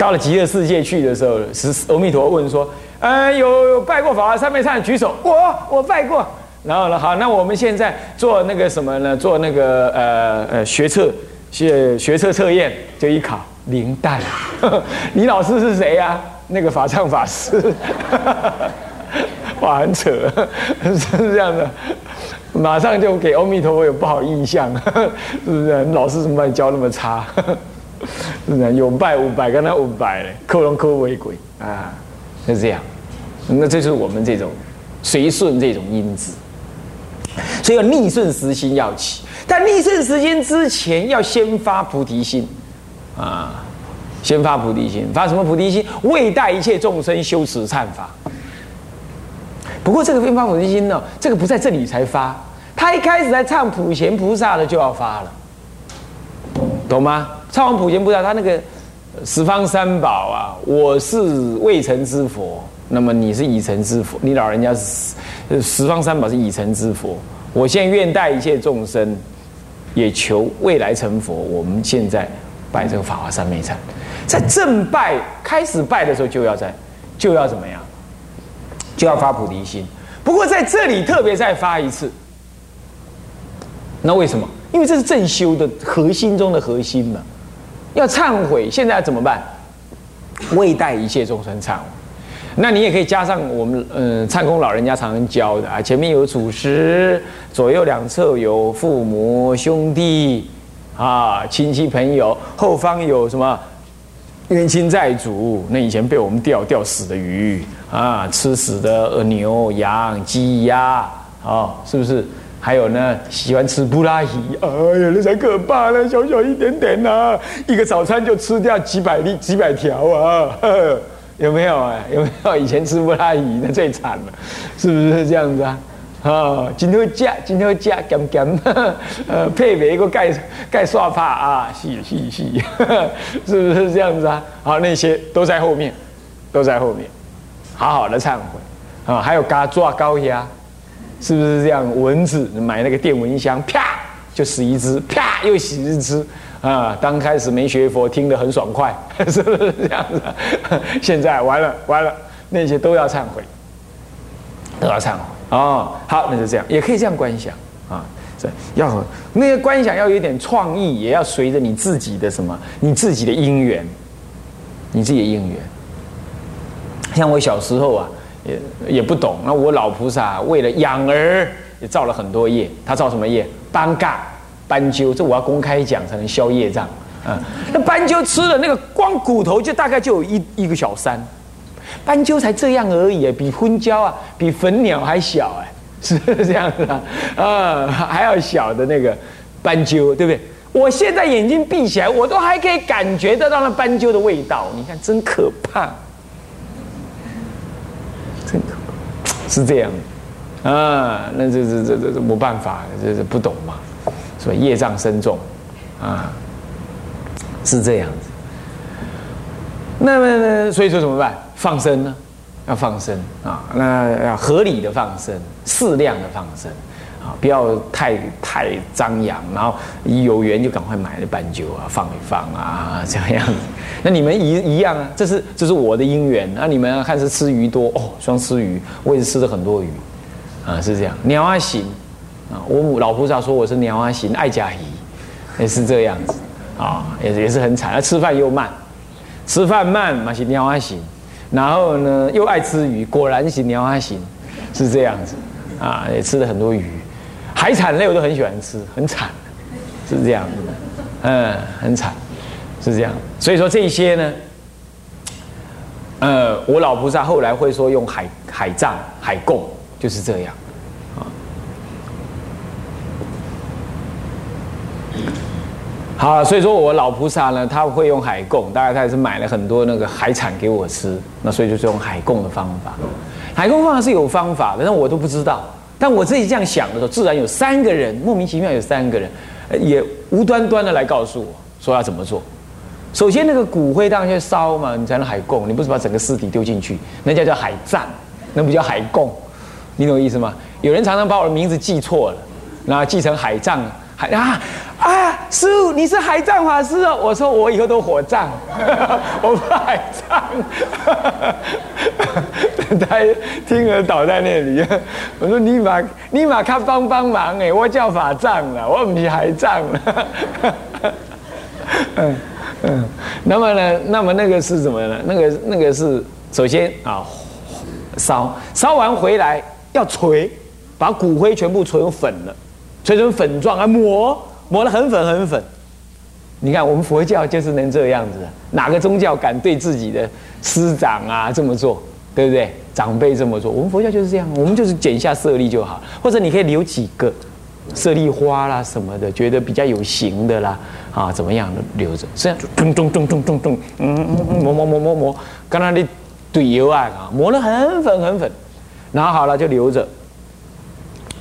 到了极乐世界去的时候，是阿弥陀问说：“呃，有拜过法华三昧忏举手，我我拜过。然后呢，好，那我们现在做那个什么呢？做那个呃呃学测学学测测验，就一考零蛋。你老师是谁呀？那个法唱法师。哇，很扯，是这样的。马上就给阿弥陀佛有不好印象，是不是？老师怎么把你教那么差？有拜五百，跟他五百嘞，克隆克为鬼啊，是这样。那这就是我们这种随顺这种因子。所以要逆顺时心要起，但逆顺时间之前要先发菩提心啊，先发菩提心，发什么菩提心？未待一切众生修持忏法。不过这个先发菩提心呢，这个不在这里才发，他一开始在唱普贤菩萨的就要发了，懂吗？超王普贤菩萨，他那个十方三宝啊，我是未成之佛。那么你是已成之佛，你老人家是十方三宝是已成之佛。我现在愿带一切众生，也求未来成佛。我们现在拜这个法华三昧禅，在正拜开始拜的时候就要在就要怎么样？就要发菩提心。不过在这里特别再发一次，那为什么？因为这是正修的核心中的核心嘛。要忏悔，现在怎么办？未待一切众生忏悔。那你也可以加上我们嗯唱功老人家常常教的啊，前面有祖师，左右两侧有父母兄弟啊亲戚朋友，后方有什么冤亲债主？那以前被我们钓钓死的鱼啊，吃死的牛羊鸡鸭啊，是不是？还有呢，喜欢吃布拉鱼，哎呀，那才可怕呢，小小一点点呐，一个早餐就吃掉几百粒几百条啊。有没有啊？有没有以前吃布拉鱼那最惨了，是不是这样子啊？啊，今天加，今天加，咸咸，呃，配备一个盖盖刷帕啊，是是是，是不是这样子啊？好，那些都在后面，都在后面，好好的忏悔啊！还有嘎抓高压，是不是这样？蚊子买那个电蚊香，啪就死一只，啪又死一只。啊，刚开始没学佛，听得很爽快，是不是这样子？现在完了完了，那些都要忏悔，都要忏悔哦。好，那就这样，也可以这样观想啊。这要那个观想要有点创意，也要随着你自己的什么，你自己的因缘，你自己的因缘。像我小时候啊，也也不懂，那我老菩萨为了养儿，也造了很多业。他造什么业？班嘎。斑鸠，这我要公开讲才能消业障。嗯，那斑鸠吃了那个光骨头就大概就有一一个小山，斑鸠才这样而已，比昏椒啊，比粉鸟还小哎，是这样子啊，啊，还要小的那个斑鸠，对不对？我现在眼睛闭起来，我都还可以感觉得到那斑鸠的味道，你看真可怕，是这样啊，那这这这这这没办法，这这不懂嘛。所以业障深重，啊，是这样子。那么呢，所以说怎么办？放生呢？要放生啊，那要合理的放生，适量的放生啊，不要太太张扬。然后有缘就赶快买了斑鸠啊，放一放啊，这样子。那你们一一样啊，这是这是我的因缘。那你们看是吃鱼多哦，双吃鱼，我也是吃了很多鱼啊，是这样。鸟啊行。啊，我老菩萨说我是鸟啊行爱家鱼，也是这样子啊，也也是很惨，啊，吃饭又慢，吃饭慢嘛是鸟啊行，然后呢又爱吃鱼，果然是鸟啊行，是这样子啊，也吃了很多鱼，海产类我都很喜欢吃，很惨，是这样，嗯，很惨，是这样，所以说这些呢，呃，我老菩萨后来会说用海海葬海供，就是这样。好，所以说我老菩萨呢，他会用海供，大概他也是买了很多那个海产给我吃，那所以就是用海供的方法。海供方法是有方法的，但我都不知道。但我自己这样想的时候，自然有三个人莫名其妙有三个人，也无端端的来告诉我说要怎么做。首先那个骨灰当然要烧嘛，你才能海供，你不是把整个尸体丢进去，那叫叫海葬，那不叫海供，你懂我意思吗？有人常常把我的名字记错了，然后记成海葬，海啊啊。师傅，你是海藏法师哦。我说我以后都火葬，我不海葬。他听了倒在那里。我说你马你马他帮帮忙哎，我叫法藏了，我不是海葬了。嗯嗯，那么呢，那么那个是什么呢？那个那个是首先啊，烧烧完回来要锤，把骨灰全部锤成粉了，锤成粉状啊，磨磨得很粉很粉。你看我们佛教就是能这样子，哪个宗教敢对自己的师长啊这么做，对不对？长辈这么做，我们佛教就是这样，我们就是剪下舍利就好，或者你可以留几个舍利花啦什么的，觉得比较有型的啦。啊，怎么样的留着？这样就咚咚咚咚咚咚，嗯嗯嗯，磨磨磨磨磨，刚才的怼油啊，磨得很粉很粉，然后好了就留着，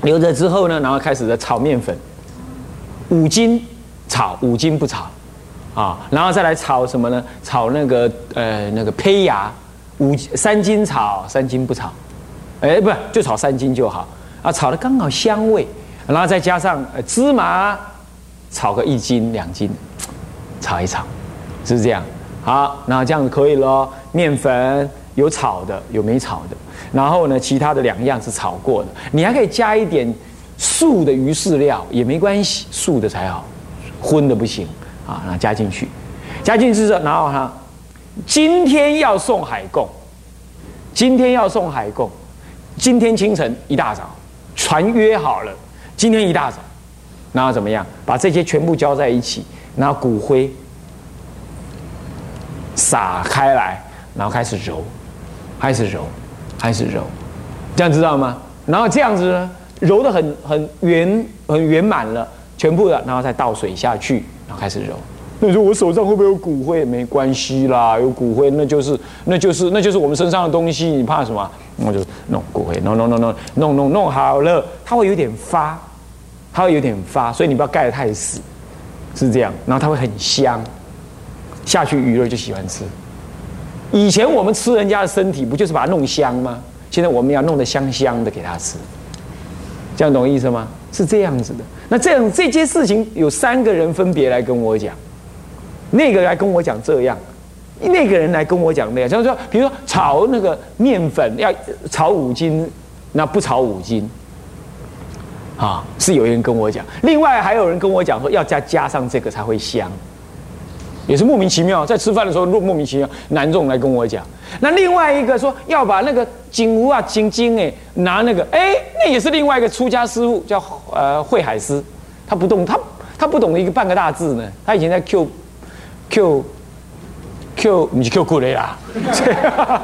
留着之后呢，然后开始的炒面粉，五斤炒，五斤不炒，啊，然后再来炒什么呢？炒那个呃那个胚芽，五三斤炒，三斤不炒，哎，不就炒三斤就好啊，炒的刚好香味，然后再加上芝麻。炒个一斤两斤，炒一炒，是这样。好，那这样子可以了。面粉有炒的，有没炒的。然后呢，其他的两样是炒过的。你还可以加一点素的鱼饲料也没关系，素的才好，荤的不行啊。那加进去，加进去之后，然后哈，今天要送海供，今天要送海供，今天清晨一大早，船约好了，今天一大早。然后怎么样？把这些全部浇在一起，然后骨灰撒开来，然后开始揉，开始揉，开始揉，这样知道吗？然后这样子呢，揉的很很圆很圆满了，全部的，然后再倒水下去，然后开始揉。那你说我手上会不会有骨灰？没关系啦，有骨灰那就是那就是那就是我们身上的东西，你怕什么？我就弄骨灰，弄弄弄弄弄弄弄好了，它会有点发。它会有点发，所以你不要盖得太死，是这样。然后它会很香，下去鱼儿就喜欢吃。以前我们吃人家的身体，不就是把它弄香吗？现在我们要弄得香香的给他吃，这样懂意思吗？是这样子的。那这样这件事情有三个人分别来跟我讲，那个来跟我讲这样，那个人来跟我讲那样。就是说，比如说炒那个面粉要炒五斤，那不炒五斤。啊，是有人跟我讲，另外还有人跟我讲说要加加上这个才会香，也是莫名其妙，在吃饭的时候莫莫名其妙，男众来跟我讲。那另外一个说要把那个金乌啊金金哎拿那个哎，那也是另外一个出家师傅叫呃慧海师，他不懂他他不懂一个半个大字呢，他以前在 Q Q Q 你是 Q 过来啦。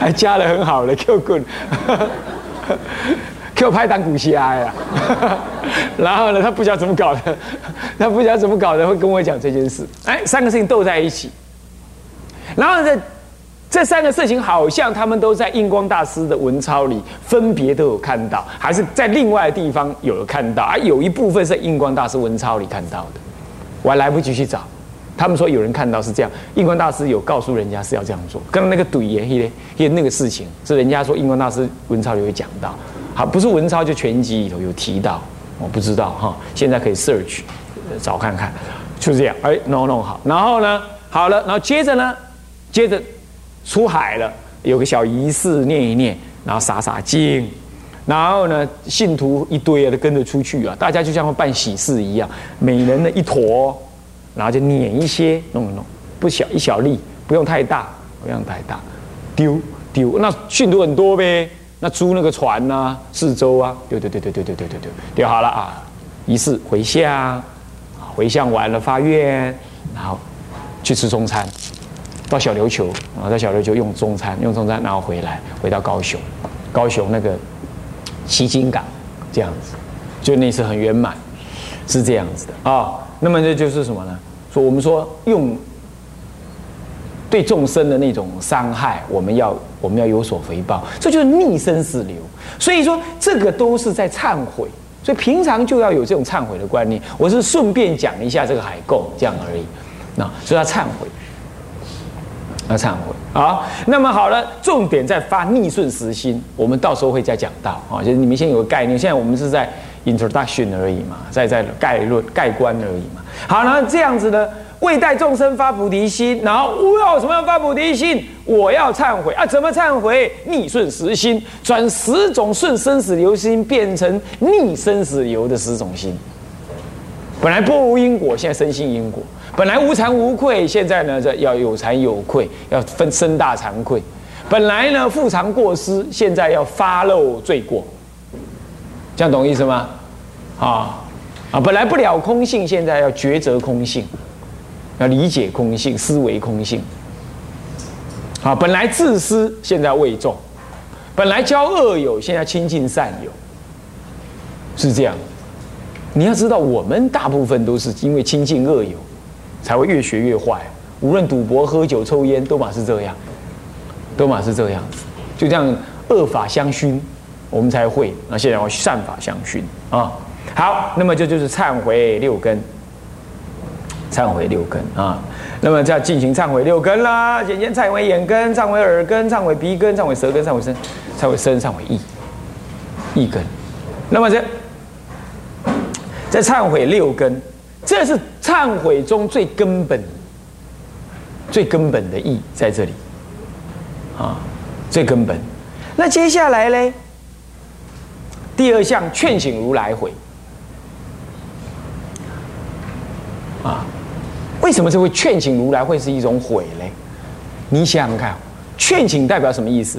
还加了很好的 Q 棍，Q 拍档古虾呀，然后呢，他不知道怎么搞的，他不知道怎么搞的，会跟我讲这件事。哎，三个事情斗在一起，然后这这三个事情好像他们都在印光大师的文钞里分别都有看到，还是在另外的地方有看到，而有一部分是印光大师文钞里看到的，我还来不及去找。他们说有人看到是这样，印光大师有告诉人家是要这样做。刚刚那个怼爷爷爷那个事情，是人家说印光大师文钞里有讲到，好，不是文钞就全集里头有提到，我不知道哈。现在可以 search 找看看，就这样，哎，弄弄好，然后呢，好了，然后接着呢，接着出海了，有个小仪式念一念，然后洒洒经，然后呢，信徒一堆啊都跟着出去啊，大家就像办喜事一样，每人的一坨。然后就捻一些，弄一弄，不小一小粒，不用太大，不用太大，丢丢，那信徒很多呗，那租那个船呐，四周啊，丢丢丢丢丢丢丢丢丢，丢好了啊，仪式回向，啊，回向完了发愿，然后去吃中餐，到小琉球啊，到小琉球用中餐，用中餐，然后回来，回到高雄，高雄那个西金港，这样子，就那次很圆满，是这样子的啊。那么这就是什么呢？说我们说用对众生的那种伤害，我们要我们要有所回报，这就是逆生死流。所以说这个都是在忏悔，所以平常就要有这种忏悔的观念。我是顺便讲一下这个海购这样而已。那所以要忏悔，要忏悔好，那么好了，重点在发逆顺时心，我们到时候会再讲到啊。就是你们先有个概念。现在我们是在 introduction 而已嘛，在在概论概观而已嘛。好，那这样子呢，为待众生发菩提心，然后我要什么样发菩提心？我要忏悔啊！怎么忏悔？逆顺时心，转十种顺生死流心，变成逆生死流的十种心。本来不无因果，现在生信因果；本来无惭无愧，现在呢，这要有惭有愧，要分身大惭愧。本来呢，复偿过失，现在要发露罪过。这样懂意思吗？啊啊！本来不了空性，现在要抉择空性，要理解空性，思维空性。啊，本来自私，现在为众；本来交恶友，现在亲近善友。是这样。你要知道，我们大部分都是因为亲近恶友，才会越学越坏。无论赌博、喝酒、抽烟，都嘛是这样，都嘛是这样。就这样恶法相熏。我们才会，那现在要善法相熏啊。好，那么这就是忏悔六根，忏悔六根啊。那么再进行忏悔六根啦，眼先忏悔眼根，忏悔耳根，忏悔鼻根，忏悔舌根，忏悔身，忏悔身，忏悔意，意根。那么这在忏悔六根，这是忏悔中最根本、最根本的意在这里啊，最根本。那接下来呢？第二项劝醒如来悔啊，为什么这会劝醒如来会是一种悔嘞？你想想看，劝请代表什么意思？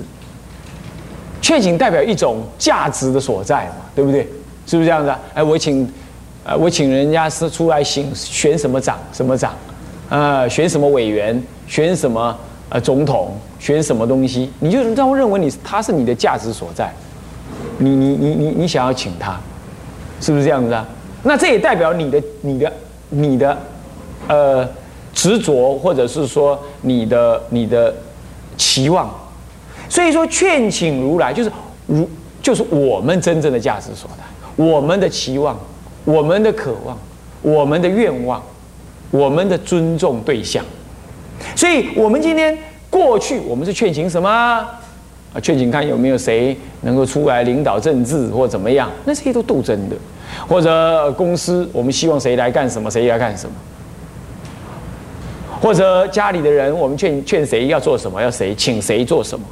劝请代表一种价值的所在嘛，对不对？是不是这样子？哎，我请，呃，我请人家是出来选选什么长什么长，呃，选什么委员，选什么呃总统，选什么东西，你就让认为你他是你的价值所在。你你你你你想要请他，是不是这样子啊？那这也代表你的你的你的呃执着，或者是说你的你的期望。所以说劝请如来，就是如就是我们真正的价值所在，我们的期望，我们的渴望，我们的愿望，我们的尊重对象。所以我们今天过去我们是劝请什么？啊，劝请看有没有谁能够出来领导政治或怎么样？那这些都斗争的，或者公司我们希望谁来干什么，谁来干什么？或者家里的人，我们劝劝谁要做什么，要谁请谁做什么？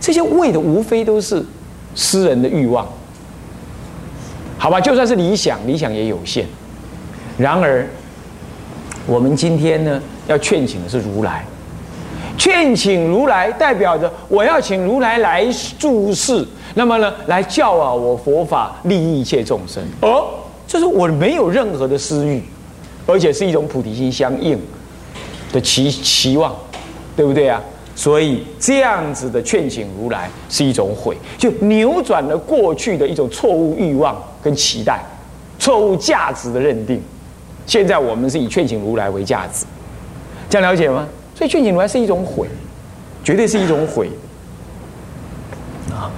这些为的无非都是私人的欲望，好吧？就算是理想，理想也有限。然而，我们今天呢，要劝请的是如来。劝请如来，代表着我要请如来来注释，那么呢，来教啊我佛法，利益一切众生。哦，就是我没有任何的私欲，而且是一种菩提心相应的期期望，对不对啊？所以这样子的劝请如来是一种悔，就扭转了过去的一种错误欲望跟期待，错误价值的认定。现在我们是以劝请如来为价值，这样了解吗？所以劝请如来是一种毁，绝对是一种毁啊！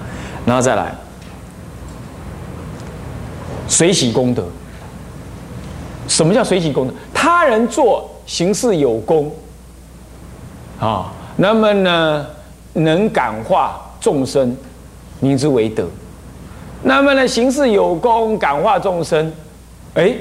然后再来随喜功德。什么叫随喜功德？他人做行事有功啊，那么呢能感化众生，名之为德。那么呢行事有功，感化众生，哎，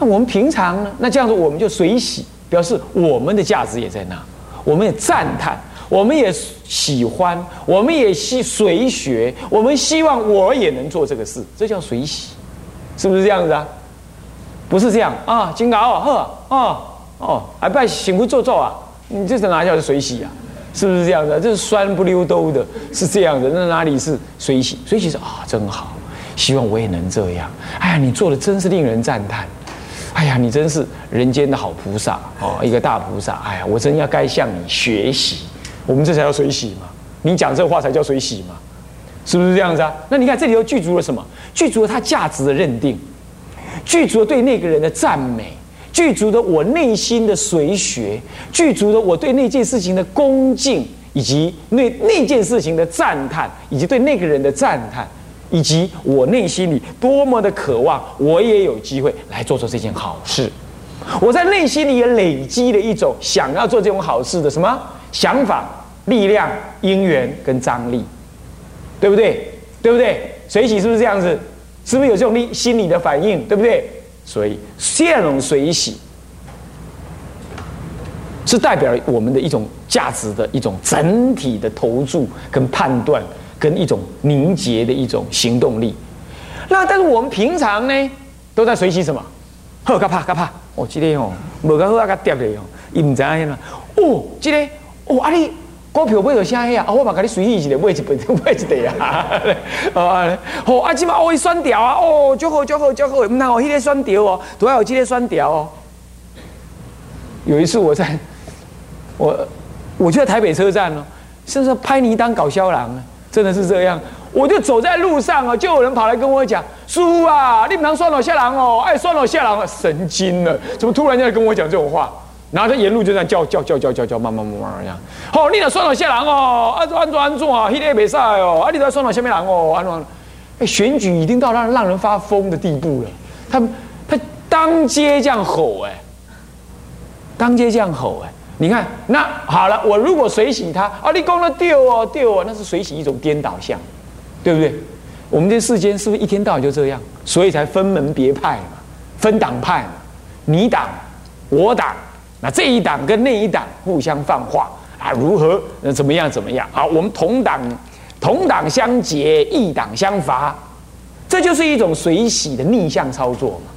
那我们平常呢？那这样子我们就随喜。表示我们的价值也在那，我们也赞叹，我们也喜欢，我们也希随学，我们希望我也能做这个事，这叫随喜，是不是这样子啊？不是这样啊，金刚哦，呵，哦，哦，还拜行不做做啊？你这是哪叫水洗啊？是不是这样的？这是酸不溜兜的，是这样的，那哪里是水洗？水洗是啊，真好，希望我也能这样。哎呀，你做的真是令人赞叹。哎呀，你真是人间的好菩萨哦，一个大菩萨。哎呀，我真要该向你学习。我们这才叫水洗嘛，你讲这话才叫水洗嘛，是不是这样子啊？那你看这里又具足了什么？具足了他价值的认定，具足了对那个人的赞美，具足的我内心的随学，具足的我对那件事情的恭敬，以及那那件事情的赞叹，以及对那个人的赞叹。以及我内心里多么的渴望，我也有机会来做做这件好事。我在内心里也累积了一种想要做这种好事的什么想法、力量、因缘跟张力，对不对？对不对？随喜是不是这样子？是不是有这种力心理的反应？对不对？所以这种水洗是代表我们的一种价值的一种整体的投注跟判断，跟一种凝结的一种行动力。那但是我们平常呢，都在水洗什么？喝嘎怕嘎怕，哦，今天哦，无个好啊，个跌嘞哦，伊唔知影啦。哦，今天哦，啊你股票买到啥呀？啊，我嘛甲你随意一下买一本，买一袋啊。哦，好啊，即嘛哦，伊选条啊，哦，足好足好足好，唔那哦，迄个选条哦，都要有这个选条哦。有一次我在，我我就在台北车站哦，甚至拍你当搞笑郎啊，真的是这样。我就走在路上啊，就有人跑来跟我讲：“叔啊，你不能算了下郎哦，哎，算了下郎啊，神经了，怎么突然间跟我讲这种话？”然后他沿路就这样叫叫叫叫叫叫，慢慢慢慢这样。好，你那算了下郎哦，安安怎安怎啊？迄个没赛哦，啊，你都算了下面郎哦，安怎？哎，选举已经到让让人发疯的地步了。他他当街这样吼哎，当街这样吼哎，你看那好了，我如果水洗他啊，你讲了丢哦丢哦，那是水洗一种颠倒相。对不对？我们这世间是不是一天到晚就这样？所以才分门别派嘛，分党派嘛，你党我党，这一党跟那一党互相放话啊，如何？那怎么样？怎么样？好，我们同党同党相结，异党相伐，这就是一种水洗的逆向操作嘛。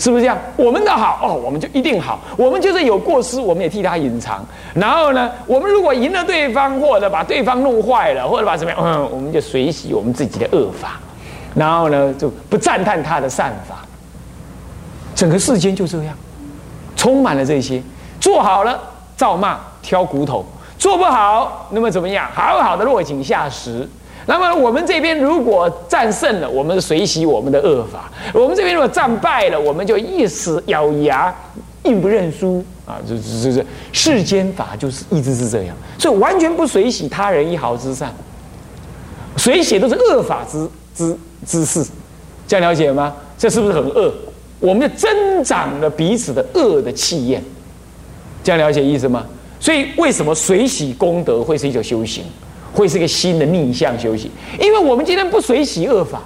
是不是这样？我们的好哦，我们就一定好。我们就是有过失，我们也替他隐藏。然后呢，我们如果赢了对方，或者把对方弄坏了，或者把怎么样，嗯，我们就随喜我们自己的恶法。然后呢，就不赞叹他的善法。整个世间就这样，充满了这些。做好了，照骂挑骨头；做不好，那么怎么样？好好的落井下石。那么我们这边如果战胜了，我们随喜我们的恶法；我们这边如果战败了，我们就一死咬牙，硬不认输啊！这这这世间法就是一直是这样，所以完全不随喜他人一毫之善，随喜都是恶法之之之事，这样了解吗？这是不是很恶？我们就增长了彼此的恶的气焰，这样了解意思吗？所以为什么随喜功德会是一种修行？会是一个新的逆向修行，因为我们今天不随喜恶法，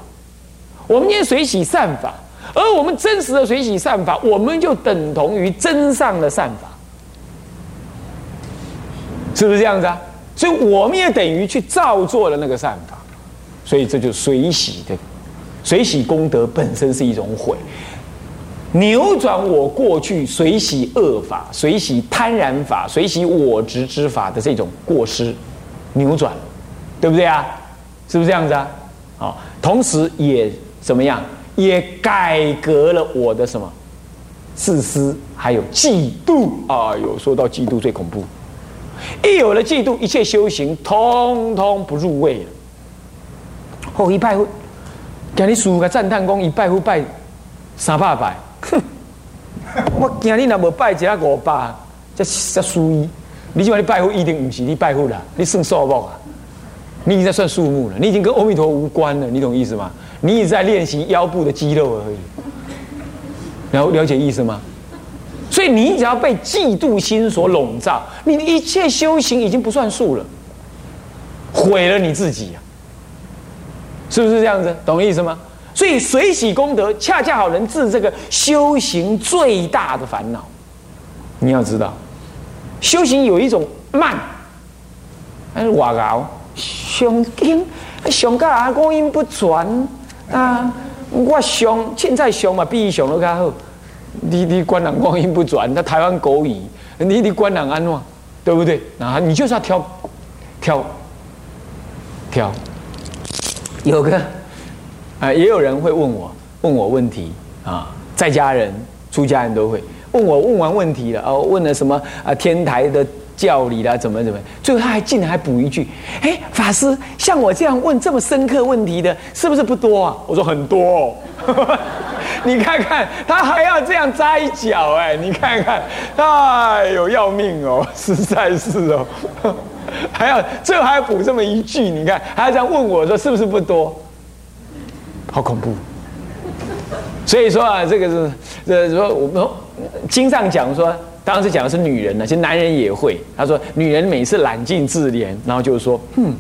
我们今天随喜善法，而我们真实的随喜善法，我们就等同于真上的善法，是不是这样子啊？所以我们也等于去造作了那个善法，所以这就随喜的随喜功德本身是一种毁，扭转我过去随喜恶法、随喜贪婪法、随喜我执之法的这种过失。扭转，对不对啊？是不是这样子啊？好，同时也怎么样？也改革了我的什么自私，还有嫉妒啊！有说到嫉妒最恐怖，一有了嫉妒，一切修行通通不入味了。后一拜，夫，给你数个赞叹功，一拜会拜三八百拜，我今日若无拜一下五百，这这输伊。你今晚你拜佛一定不是你拜佛了，你算数目啊？你已经在算数目了，你已经跟阿弥陀无关了，你懂意思吗？你一直在练习腰部的肌肉而已，了了解意思吗？所以你只要被嫉妒心所笼罩，你一切修行已经不算数了，毁了你自己啊！是不是这样子？懂意思吗？所以随喜功德恰恰好能治这个修行最大的烦恼，你要知道。修行有一种慢，还是话熬上经，上到啊光阴不全啊！我上现在上嘛，比伊上都较好。你你官人光阴不转，那台湾狗语，你你官人安怎？对不对？啊，你就是要挑挑挑。有个啊，也有人会问我问我问题啊，在家人、出家人都会。问我问完问题了哦，问了什么啊？天台的教理啦，怎么怎么？最后他还进来还补一句：“哎，法师，像我这样问这么深刻问题的，是不是不多啊？”我说很多，哦 你看看他还要这样扎一脚，哎，你看看，哎呦要命哦，实在是哦，还要最后还要补这么一句，你看还要这样问我说是不是不多？好恐怖。所以说啊，这个是呃说我们。经上讲说，当时讲的是女人呢，其实男人也会。他说，女人每次揽镜自怜，然后就是说，嗯，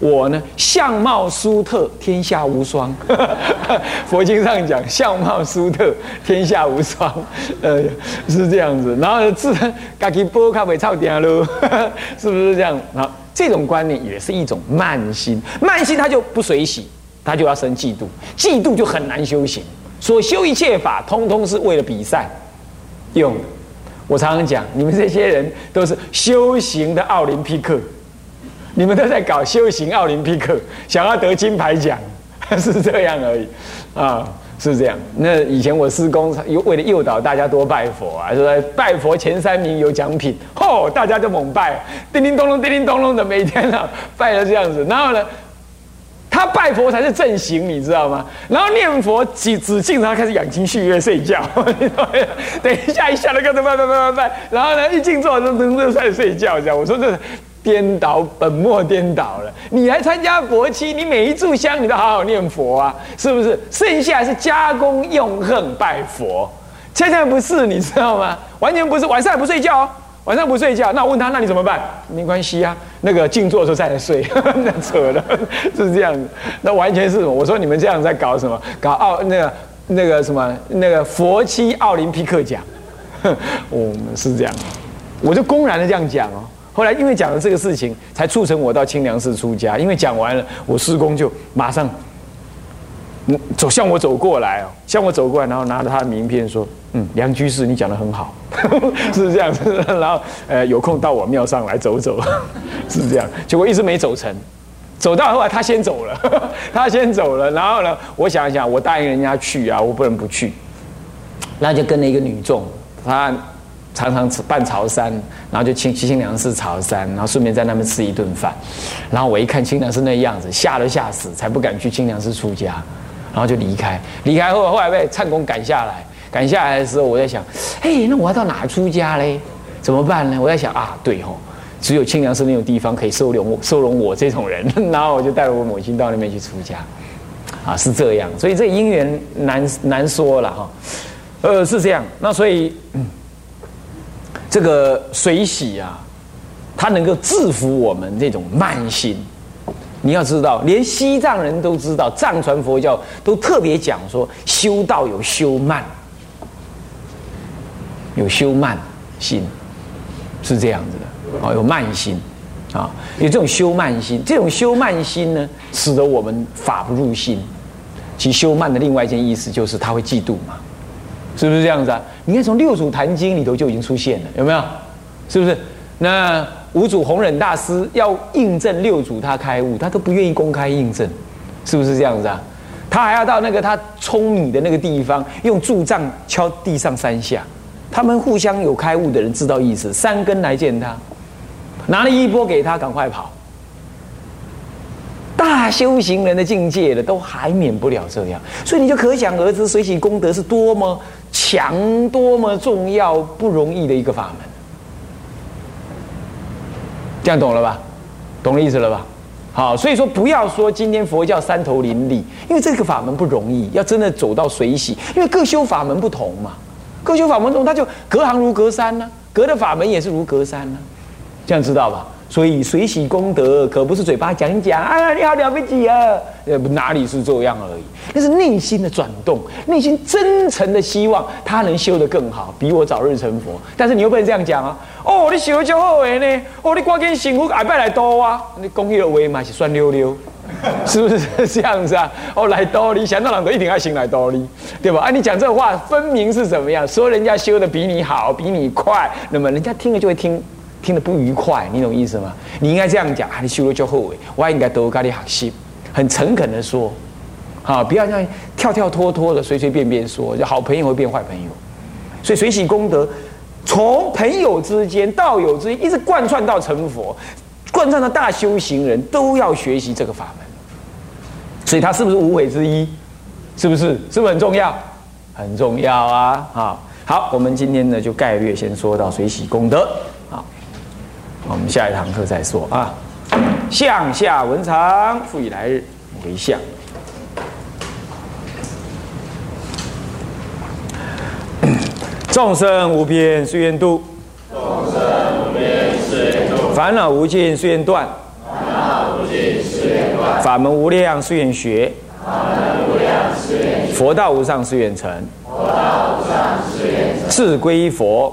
我呢相貌殊特，天下无双。佛经上讲相貌殊特，天下无双，呃，是这样子。然后自自己波卡尾操点喽，是不是这样？好，这种观念也是一种慢心，慢心他就不随喜，他就要生嫉妒，嫉妒就很难修行。所修一切法，通通是为了比赛用的。我常常讲，你们这些人都是修行的奥林匹克，你们都在搞修行奥林匹克，想要得金牌奖，是这样而已，啊，是这样。那以前我师公又为了诱导大家多拜佛啊，说拜佛前三名有奖品，吼，大家就猛拜，叮叮咚咚，叮叮咚咚的，每天啊拜了这样子，然后呢？他拜佛才是正行，你知道吗？然后念佛只只敬他开始养精蓄锐睡觉，等一下一下都跟着拜拜拜拜拜，然后呢一静坐就就开始睡觉，这样我说这颠倒本末颠倒了。你来参加佛期，你每一炷香你都好好念佛啊，是不是？剩下是加功用恨拜佛，现在不是你知道吗？完全不是，晚上也不睡觉哦。晚上不睡觉，那我问他，那你怎么办？没关系啊，那个静坐的时候再来睡，那扯了，是这样子。那完全是什么我说你们这样在搞什么？搞奥那个那个什么那个佛七奥林匹克奖，我们是这样，我就公然的这样讲哦。后来因为讲了这个事情，才促成我到清凉寺出家。因为讲完了，我师公就马上。走向我走过来哦，向我走过来，然后拿着他的名片说：“嗯，梁居士，你讲的很好，是这样子。然后呃，有空到我庙上来走走，是这样。结果一直没走成，走到后来他先走了，他先走了。然后呢，我想一想，我答应人家去啊，我不能不去。那就跟了一个女众，她常常办潮山，然后就清清凉寺潮山，然后顺便在那边吃一顿饭。然后我一看清凉寺那样子，吓都吓死，才不敢去清凉寺出家。”然后就离开，离开后后来被唱功赶下来，赶下来的时候，我在想，嘿，那我要到哪出家嘞？怎么办呢？我在想啊，对吼，只有清凉寺那种地方可以收容我，收容我这种人。然后我就带着我母亲到那边去出家，啊，是这样。所以这姻缘难难说了哈，呃，是这样。那所以这个水洗啊，它能够制服我们这种慢心。你要知道，连西藏人都知道，藏传佛教都特别讲说，修道有修慢，有修慢心，是这样子的啊，有慢心啊，有这种修慢心，这种修慢心呢，使得我们法不入心。其修慢的另外一件意思就是他会嫉妒嘛，是不是这样子啊？你看从六祖坛经里头就已经出现了，有没有？是不是？那。五祖弘忍大师要印证六祖他开悟，他都不愿意公开印证，是不是这样子啊？他还要到那个他舂米的那个地方，用柱杖敲地上三下。他们互相有开悟的人知道意思，三根来见他，拿了衣钵给他，赶快跑。大修行人的境界了，都还免不了这样，所以你就可想而知，水洗功德是多么强、多么重要、不容易的一个法门。这样懂了吧？懂了意思了吧？好，所以说不要说今天佛教三头林立，因为这个法门不容易，要真的走到水洗，因为各修法门不同嘛，各修法门中，它，就隔行如隔山呢，隔的法门也是如隔山呢，这样知道吧？所以水洗功德可不是嘴巴讲讲，啊，你好了不起啊！呃，哪里是这样而已？那是内心的转动，内心真诚的希望他能修得更好，比我早日成佛。但是你又不能这样讲啊！哦，你修就好诶呢！哦，你赶紧幸福，下拜来多啊！你讲迄个话嘛是酸溜溜，是不是这样子啊？哦，来多你想到人都一定要行来多你，对吧？啊，你讲这话分明是怎么样？说人家修的比你好，比你快，那么人家听了就会听。听得不愉快，你懂意思吗？你应该这样讲啊！你修了就后悔，我还应该多跟你学习，很诚恳的说，好，不要这样跳跳脱脱的，随随便便说，就好朋友会变坏朋友。所以随喜功德，从朋友之间、道友之间，一直贯穿到成佛，贯穿到大修行人都要学习这个法门。所以它是不是无悔之一？是不是？是不是很重要？很重要啊！好，好，我们今天呢就概略先说到随喜功德。我们下一堂课再说啊。向下文长，复以来日为相。众生无边誓愿度，众生无边誓愿度。烦恼无尽誓愿断，烦恼无尽誓愿断。法门无量誓愿学。法门无量寿，佛道无上誓愿成，志归佛，